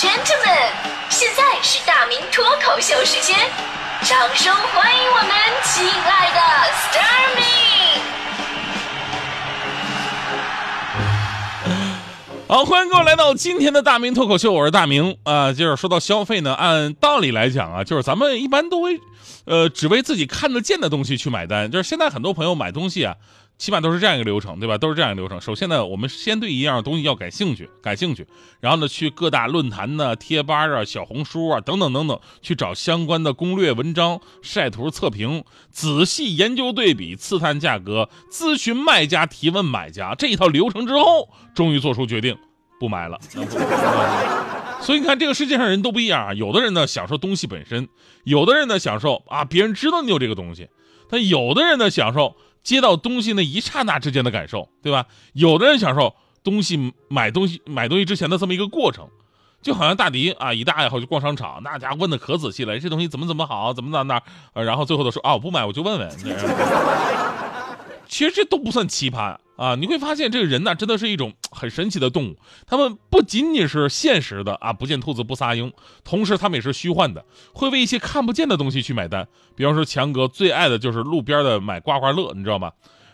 gentlemen，现在是大明脱口秀时间，掌声欢迎我们亲爱的 Starmy。好，欢迎各位来到今天的大明脱口秀，我是大明啊。就是说到消费呢，按道理来讲啊，就是咱们一般都会，呃，只为自己看得见的东西去买单。就是现在很多朋友买东西啊，起码都是这样一个流程，对吧？都是这样一个流程。首先呢，我们先对一样东西要感兴趣，感兴趣，然后呢，去各大论坛呢、贴吧啊、小红书啊等等等等，去找相关的攻略文章、晒图测评，仔细研究对比，刺探价格，咨询卖家，提问买家，这一套流程之后，终于做出决定，不买了。所以你看，这个世界上人都不一样啊。有的人呢享受东西本身，有的人呢享受啊别人知道你有这个东西，但有的人呢享受接到东西那一刹那之间的感受，对吧？有的人享受东西买东西买东西之前的这么一个过程，就好像大迪啊一大爱好就逛商场，那家伙问的可仔细了，这东西怎么怎么好，怎么怎么那，然后最后都说啊我不买，我就问问。其实这都不算奇葩啊！你会发现这个人呢，真的是一种很神奇的动物。他们不仅仅是现实的啊，不见兔子不撒鹰，同时他们也是虚幻的，会为一些看不见的东西去买单。比方说强哥最爱的就是路边的买刮刮乐，你知道吗？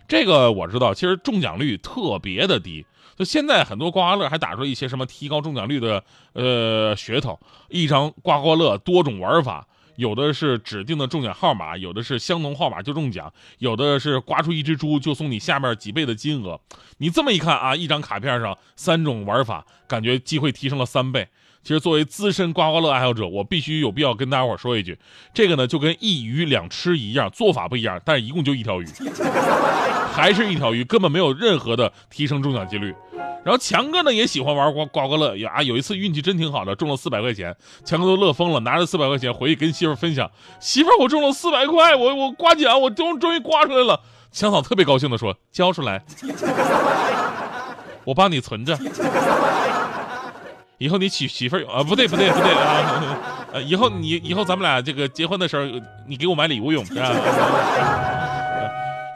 这个我知道，其实中奖率特别的低。就现在很多刮刮乐还打出一些什么提高中奖率的呃噱头，一张刮刮乐多种玩法。有的是指定的中奖号码，有的是相同号码就中奖，有的是刮出一只猪就送你下面几倍的金额。你这么一看啊，一张卡片上三种玩法，感觉机会提升了三倍。其实作为资深刮刮乐爱好者，我必须有必要跟大家伙说一句，这个呢就跟一鱼两吃一样，做法不一样，但是一共就一条鱼，还是一条鱼，根本没有任何的提升中奖几率。然后强哥呢也喜欢玩刮刮刮乐呀，有一次运气真挺好的，中了四百块钱，强哥都乐疯了，拿着四百块钱回去跟媳妇分享，媳妇我中了四百块，我我刮奖，我终终于刮出来了。强嫂特别高兴的说，交出来，我帮你存着，以后你娶媳妇啊，不对不对不对啊，以后你以后咱们俩这个结婚的时候，你给我买礼物用，是吧？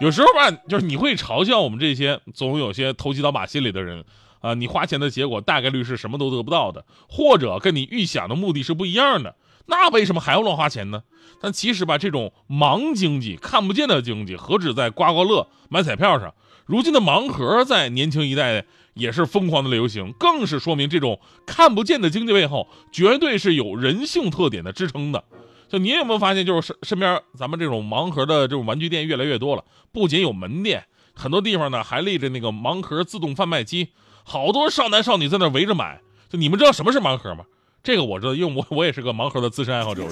有时候吧，就是你会嘲笑我们这些总有些投机倒把心理的人啊，你花钱的结果大概率是什么都得不到的，或者跟你预想的目的是不一样的，那为什么还要乱花钱呢？但其实吧，这种盲经济、看不见的经济，何止在刮刮乐、买彩票上，如今的盲盒在年轻一代也是疯狂的流行，更是说明这种看不见的经济背后，绝对是有人性特点的支撑的。就你有没有发现，就是身身边咱们这种盲盒的这种玩具店越来越多了，不仅有门店，很多地方呢还立着那个盲盒自动贩卖机，好多少男少女在那围着买。就你们知道什么是盲盒吗？这个我知道，因为我我也是个盲盒的资深爱好者，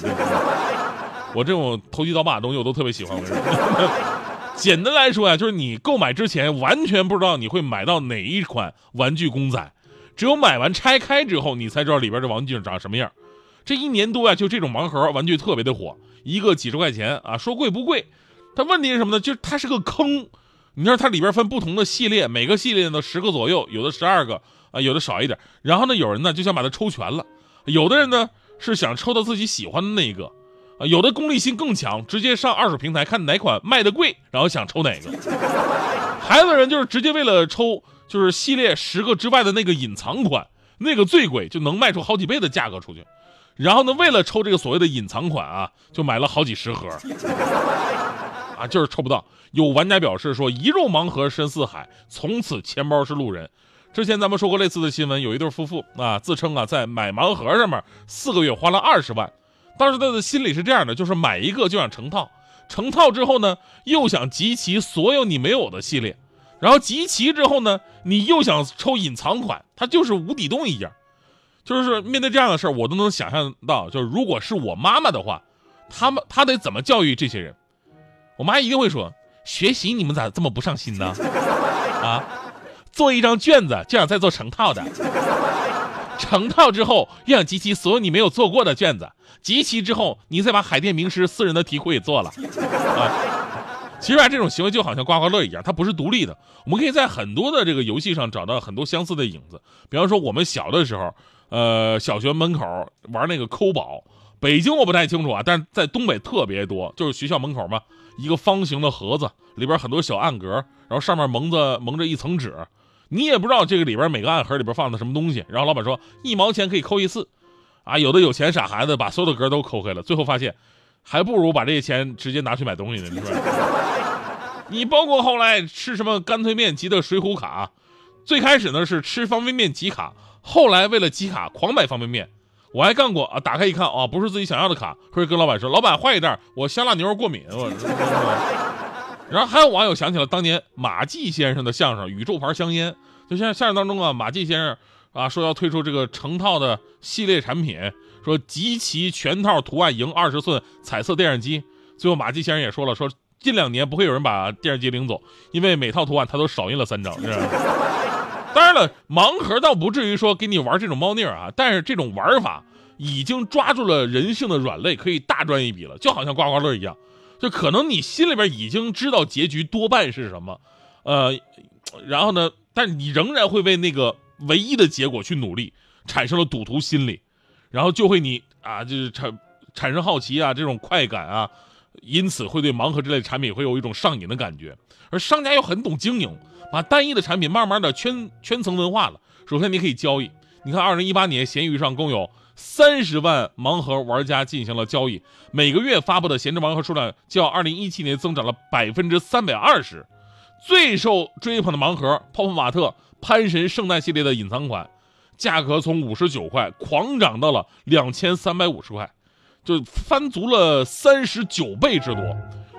我这种投机倒把的东西我都特别喜欢。简单来说呀，就是你购买之前完全不知道你会买到哪一款玩具公仔，只有买完拆开之后，你才知道里边的玩具长什么样。这一年多呀，就这种盲盒玩具特别的火，一个几十块钱啊，说贵不贵，但问题是什么呢？就是它是个坑。你知道它里边分不同的系列，每个系列呢十个左右，有的十二个啊，有的少一点。然后呢，有人呢就想把它抽全了，有的人呢是想抽到自己喜欢的那一个，啊，有的功利心更强，直接上二手平台看哪款卖的贵，然后想抽哪个。还有的人就是直接为了抽，就是系列十个之外的那个隐藏款，那个最贵，就能卖出好几倍的价格出去。然后呢，为了抽这个所谓的隐藏款啊，就买了好几十盒，啊，就是抽不到。有玩家表示说，一入盲盒深似海，从此钱包是路人。之前咱们说过类似的新闻，有一对夫妇啊，自称啊在买盲盒上面四个月花了二十万。当时他的心里是这样的，就是买一个就想成套，成套之后呢，又想集齐所有你没有的系列，然后集齐之后呢，你又想抽隐藏款，它就是无底洞一样。就是面对这样的事儿，我都能想象到，就是如果是我妈妈的话，他们她得怎么教育这些人？我妈一定会说：学习你们咋这么不上心呢？啊，做一张卷子就想再做成套的，成套之后又想集齐所有你没有做过的卷子，集齐之后你再把海淀名师私人的题库也做了。啊，其实啊，这种行为就好像刮刮乐一样，它不是独立的。我们可以在很多的这个游戏上找到很多相似的影子，比方说我们小的时候。呃，小学门口玩那个抠宝，北京我不太清楚啊，但是在东北特别多，就是学校门口嘛，一个方形的盒子，里边很多小暗格，然后上面蒙着蒙着一层纸，你也不知道这个里边每个暗盒里边放的什么东西，然后老板说一毛钱可以抠一次，啊，有的有钱傻孩子把所有的格都抠开了，最后发现，还不如把这些钱直接拿去买东西呢，是吧？你包括后来吃什么干脆面集的水浒卡，最开始呢是吃方便面集卡，后来为了集卡狂买方便面。我还干过啊，打开一看啊，不是自己想要的卡，或者跟老板说，老板换一袋，我香辣牛肉过敏。我。然后还有网友想起了当年马季先生的相声《宇宙牌香烟》，就像相声当中啊，马季先生啊说要推出这个成套的系列产品，说集齐全套图案赢二十寸彩色电视机。最后马季先生也说了，说。近两年不会有人把电视机领走，因为每套图案他都少印了三张。是当然了，盲盒倒不至于说给你玩这种猫腻啊，但是这种玩法已经抓住了人性的软肋，可以大赚一笔了。就好像刮刮乐一样，就可能你心里边已经知道结局多半是什么，呃，然后呢，但你仍然会为那个唯一的结果去努力，产生了赌徒心理，然后就会你啊，就是产产生好奇啊，这种快感啊。因此会对盲盒这类的产品会有一种上瘾的感觉，而商家又很懂经营，把单一的产品慢慢的圈圈层文化了。首先你可以交易，你看二零一八年闲鱼上共有三十万盲盒玩家进行了交易，每个月发布的闲置盲盒数量较二零一七年增长了百分之三百二十。最受追捧的盲盒泡泡玛特潘神圣诞系列的隐藏款，价格从五十九块狂涨到了两千三百五十块。就翻足了三十九倍之多，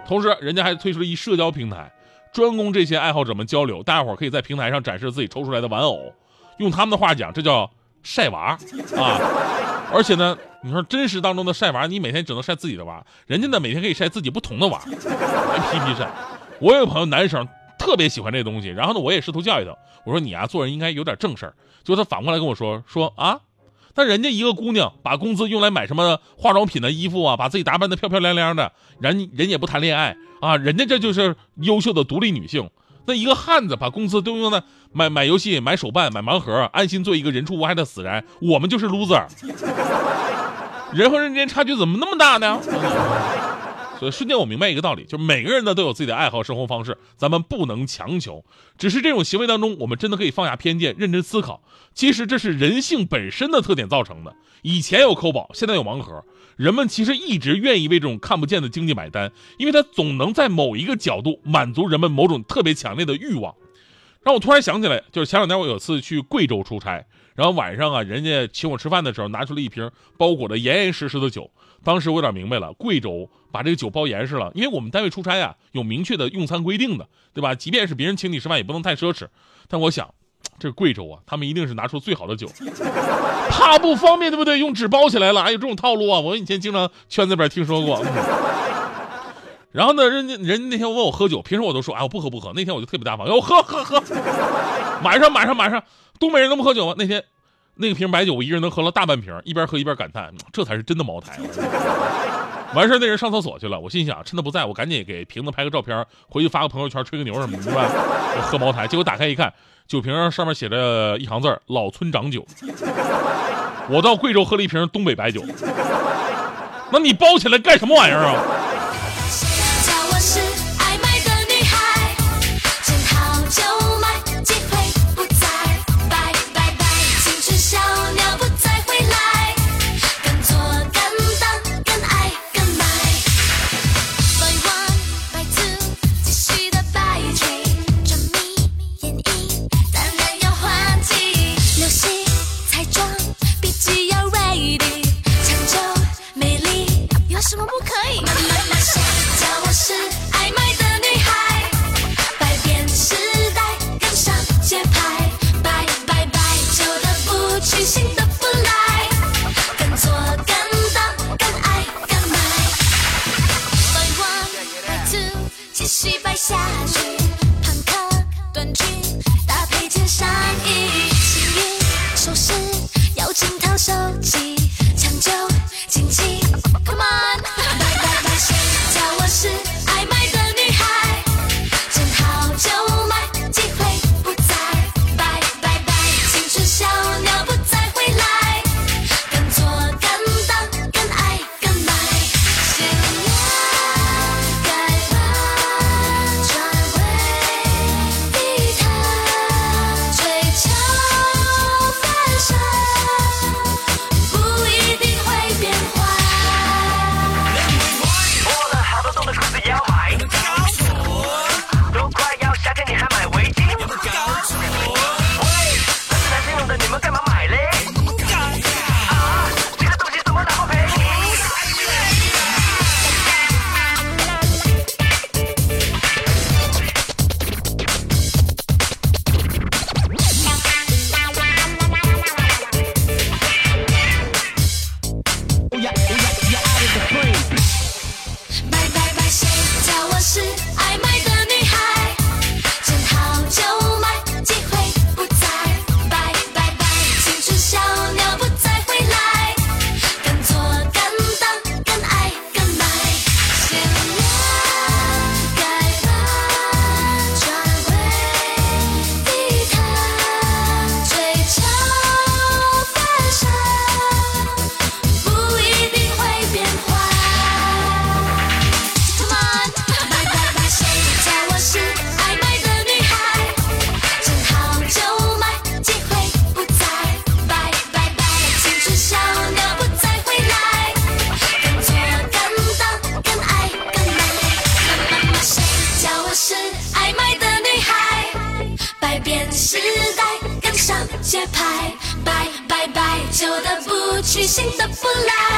同时人家还推出了一社交平台，专供这些爱好者们交流。大家伙可以在平台上展示自己抽出来的玩偶，用他们的话讲，这叫晒娃啊！而且呢，你说真实当中的晒娃，你每天只能晒自己的娃，人家呢每天可以晒自己不同的娃，皮皮晒。我有个朋友男生特别喜欢这东西，然后呢，我也试图教育他，我说你啊做人应该有点正事儿。结果他反过来跟我说说啊。那人家一个姑娘把工资用来买什么化妆品的衣服啊，把自己打扮的漂漂亮亮的，人人也不谈恋爱啊，人家这就是优秀的独立女性。那一个汉子把工资都用在买买游戏、买手办、买盲盒，安心做一个人畜无害的死人，我们就是 loser。人和人之间差距怎么那么大呢？所以瞬间我明白一个道理，就是每个人呢都有自己的爱好生活方式，咱们不能强求。只是这种行为当中，我们真的可以放下偏见，认真思考。其实这是人性本身的特点造成的。以前有抠宝，现在有盲盒，人们其实一直愿意为这种看不见的经济买单，因为它总能在某一个角度满足人们某种特别强烈的欲望。让我突然想起来，就是前两天我有次去贵州出差。然后晚上啊，人家请我吃饭的时候，拿出了一瓶包裹的严严实实的酒。当时我有点明白了，贵州把这个酒包严实了，因为我们单位出差啊，有明确的用餐规定的，对吧？即便是别人请你吃饭，也不能太奢侈。但我想，这贵州啊，他们一定是拿出最好的酒，怕不方便，对不对？用纸包起来了，还有这种套路啊！我以前经常圈子里边听说过。然后呢，人家人家那天问我喝酒，平时我都说，哎，我不喝不喝。那天我就特别大方，要喝喝喝。马上马上马上，东北人能不喝酒吗？那天，那个瓶白酒，我一人能喝了大半瓶，一边喝一边感叹，这才是真的茅台。完事那人上厕所去了，我心想，趁他不在，我赶紧给瓶子拍个照片，回去发个朋友圈，吹个牛什么的，对吧？我喝茅台，结果打开一看，酒瓶上面写着一行字老村长酒。我到贵州喝了一瓶东北白酒，那你包起来干什么玩意儿啊？妈妈，谁叫我失？拜拜，旧的不去，新的不来，敢做敢当。